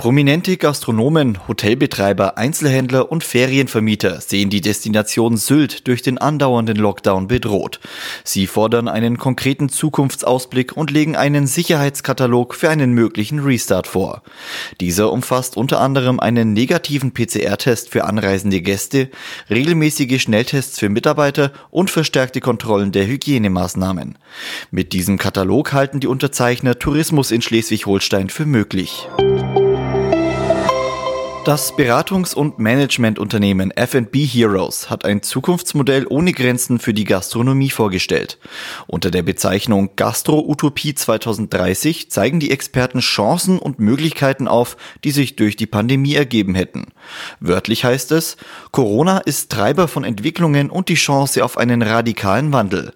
Prominente Gastronomen, Hotelbetreiber, Einzelhändler und Ferienvermieter sehen die Destination Sylt durch den andauernden Lockdown bedroht. Sie fordern einen konkreten Zukunftsausblick und legen einen Sicherheitskatalog für einen möglichen Restart vor. Dieser umfasst unter anderem einen negativen PCR-Test für anreisende Gäste, regelmäßige Schnelltests für Mitarbeiter und verstärkte Kontrollen der Hygienemaßnahmen. Mit diesem Katalog halten die Unterzeichner Tourismus in Schleswig-Holstein für möglich. Das Beratungs- und Managementunternehmen F&B Heroes hat ein Zukunftsmodell ohne Grenzen für die Gastronomie vorgestellt. Unter der Bezeichnung Gastro-Utopie 2030 zeigen die Experten Chancen und Möglichkeiten auf, die sich durch die Pandemie ergeben hätten. Wörtlich heißt es, Corona ist Treiber von Entwicklungen und die Chance auf einen radikalen Wandel.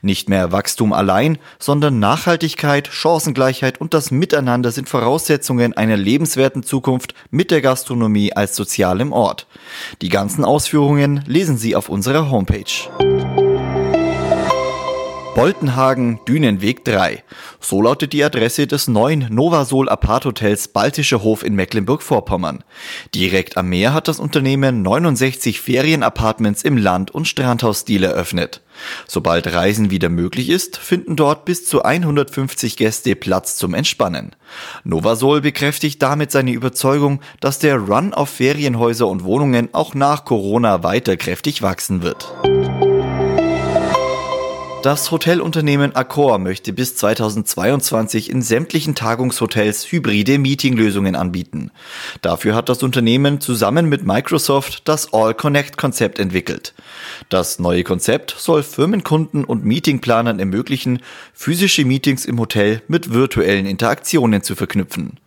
Nicht mehr Wachstum allein, sondern Nachhaltigkeit, Chancengleichheit und das Miteinander sind Voraussetzungen einer lebenswerten Zukunft mit der Gastronomie Gastronomie als sozialem Ort. Die ganzen Ausführungen lesen Sie auf unserer Homepage. Boltenhagen, Dünenweg 3. So lautet die Adresse des neuen Novasol Apart-Hotels Baltischer Hof in Mecklenburg-Vorpommern. Direkt am Meer hat das Unternehmen 69 Ferienapartments im Land- und Strandhausstil eröffnet. Sobald Reisen wieder möglich ist, finden dort bis zu 150 Gäste Platz zum Entspannen. Novasol bekräftigt damit seine Überzeugung, dass der Run auf Ferienhäuser und Wohnungen auch nach Corona weiter kräftig wachsen wird. Das Hotelunternehmen Accor möchte bis 2022 in sämtlichen Tagungshotels hybride Meetinglösungen anbieten. Dafür hat das Unternehmen zusammen mit Microsoft das All Connect Konzept entwickelt. Das neue Konzept soll Firmenkunden und Meetingplanern ermöglichen, physische Meetings im Hotel mit virtuellen Interaktionen zu verknüpfen.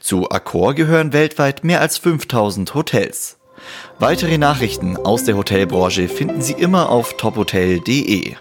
Zu Accor gehören weltweit mehr als 5000 Hotels. Weitere Nachrichten aus der Hotelbranche finden Sie immer auf tophotel.de.